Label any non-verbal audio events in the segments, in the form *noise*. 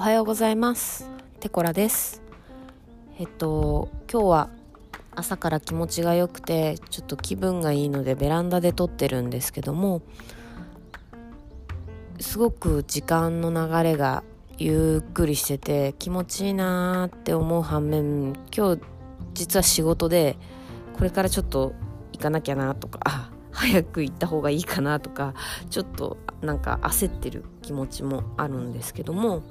おはようございます。テコラです。えっと今日は朝から気持ちが良くてちょっと気分がいいのでベランダで撮ってるんですけどもすごく時間の流れがゆっくりしてて気持ちいいなーって思う反面今日実は仕事でこれからちょっと行かなきゃなとかあ早く行った方がいいかなとかちょっとなんか焦ってる気持ちもあるんですけども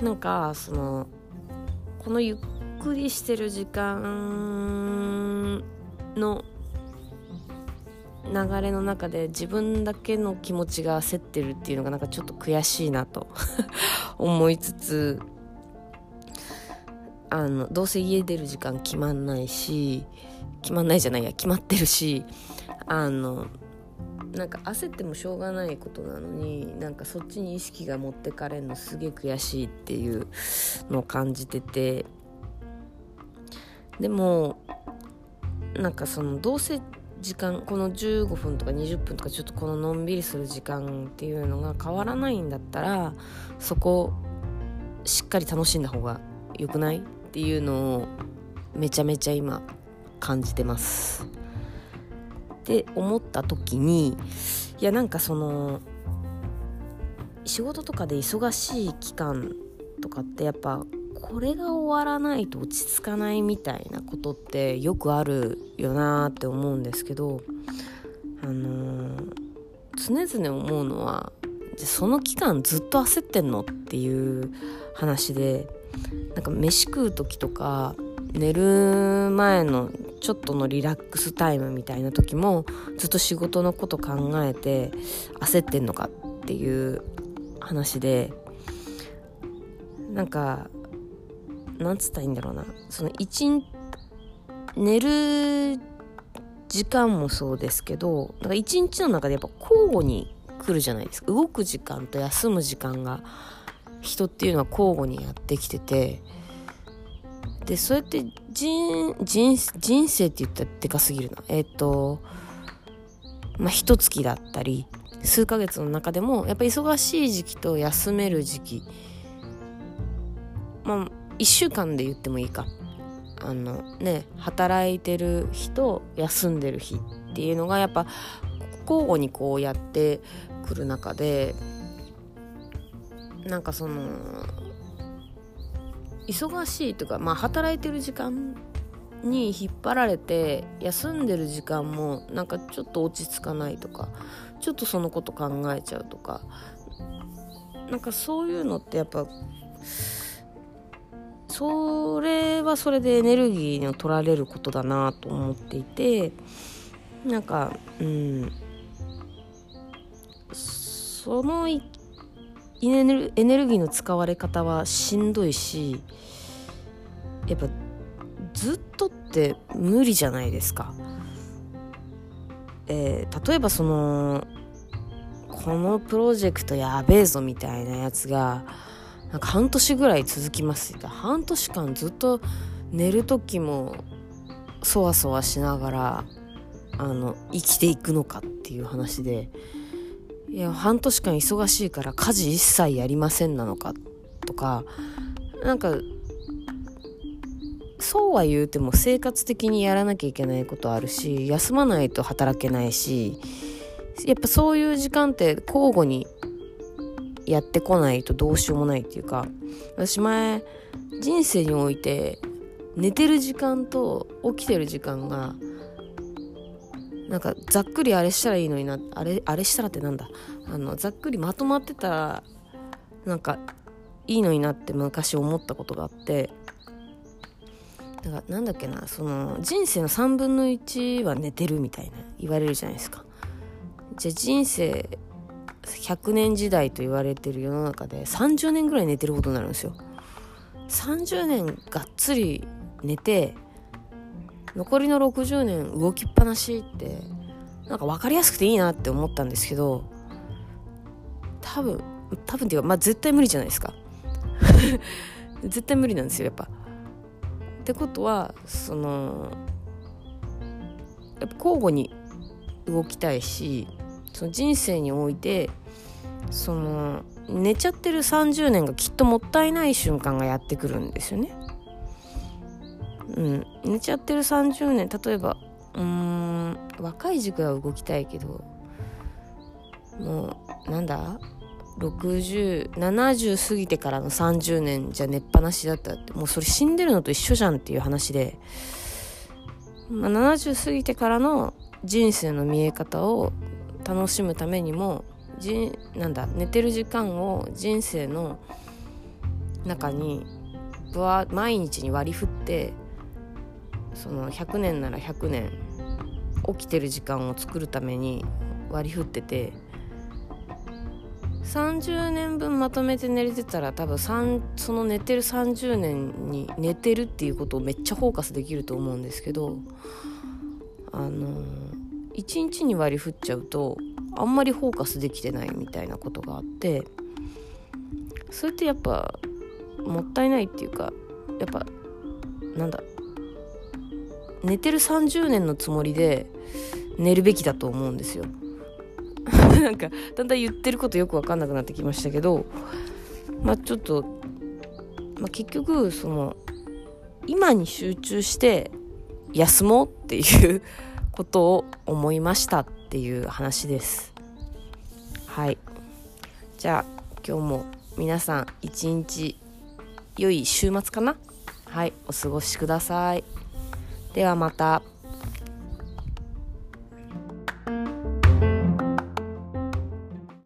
なんかそのこのゆっくりしてる時間の流れの中で自分だけの気持ちが焦ってるっていうのがなんかちょっと悔しいなと。*laughs* 思いつつあのどうせ家出る時間決まんないし決まんないじゃないや決まってるしあのなんか焦ってもしょうがないことなのになんかそっちに意識が持ってかれるのすげえ悔しいっていうのを感じててでもなんかそのどうせ時間この15分とか20分とかちょっとこののんびりする時間っていうのが変わらないんだったらそこしっかり楽しんだ方が良くないっていうのをめちゃめちゃ今感じてます。って思った時にいやなんかその仕事とかで忙しい期間とかってやっぱこれが終わらないと落ち着かないみたいなことってよくあるよなって思うんですけどあのー、常々思うのはじゃその期間ずっと焦ってんのっていう話でなんか飯食う時とか寝る前のちょっとのリラックスタイムみたいな時もずっと仕事のこと考えて焦ってんのかっていう話でなんかなんつったらいいんだろうな。その一寝る時間もそうですけどだから一日の中でやっぱ交互に来るじゃないですか。動く時間と休む時間が人っていうのは交互にやってきててでそうやって人人人生って言ったらでかすぎるな。えっ、ー、とまあ一月だったり数ヶ月の中でもやっぱ忙しい時期と休める時期。まあ1週間で言ってもいいか。あのね働いてる日と休んでる日っていうのがやっぱ交互にこうやってくる中でなんかその忙しいとか、まあ、働いてる時間に引っ張られて休んでる時間もなんかちょっと落ち着かないとかちょっとそのこと考えちゃうとかなんかそういうのってやっぱそれはそれでエネルギーを取られることだなと思っていてなんかうんそのエネルギーの使われ方はしんどいしやっぱずっとって無理じゃないですか。えー、例えばそのこのプロジェクトやべえぞみたいなやつがなんか半年ぐらい続きます半年間ずっと寝る時もそわそわしながらあの生きていくのかっていう話でいや半年間忙しいから家事一切やりませんなのかとかなんかそうは言うても生活的にやらなきゃいけないことあるし休まないと働けないしやっぱそういう時間って交互にやってこないとどうしようもないっていうか私前人生において寝てる時間と起きてる時間がなんかざっくりあれしたらいいのになあれあれしたらってなんだ？あのざっくりまとまってたらなんかいいのになって昔思ったことがあって。だからなんだっけな？その人生の3分の1は寝てるみたいな言われるじゃないですか。じゃあ人生100年時代と言われてる世の中で30年ぐらい寝てることになるんですよ。30年がっつり寝て残りの60年動きっぱなしってなんか分かりやすくていいなって思ったんですけど多分多分っていうかまあ絶対無理じゃないですか *laughs* 絶対無理なんですよやっぱ。ってことはそのやっぱ交互に動きたいしその人生においてその寝ちゃってる30年がきっともったいない瞬間がやってくるんですよね。うん、寝ちゃってる30年例えばうーん若い軸は動きたいけどもうなんだ？6070過ぎてからの30年じゃ寝っぱなしだったって。もうそれ死んでるのと一緒じゃんっていう話で、まあ、70過ぎてからの人生の見え方を楽しむためにもじなんだ寝てる時間を人生の中にぶわ毎日に割り振ってその100年なら100年起きてる時間を作るために割り振ってて30年分まとめて寝れてたら多分その寝てる30年に寝てるっていうことをめっちゃフォーカスできると思うんですけどあの1日に割り振っちゃうとあんまりフォーカスできてないみたいなことがあってそれってやっぱもったいないっていうかやっぱなんだ寝てる30年のつもりで寝るべきだと思うんですよ。*laughs* なんかだんだん言ってることよく分かんなくなってきましたけどまあちょっと、まあ、結局その今に集中して休もうっていう *laughs* ことを思いましたっていう話です。はい。じゃあ今日も皆さん一日良い週末かな？はい。お過ごしください。ではまた。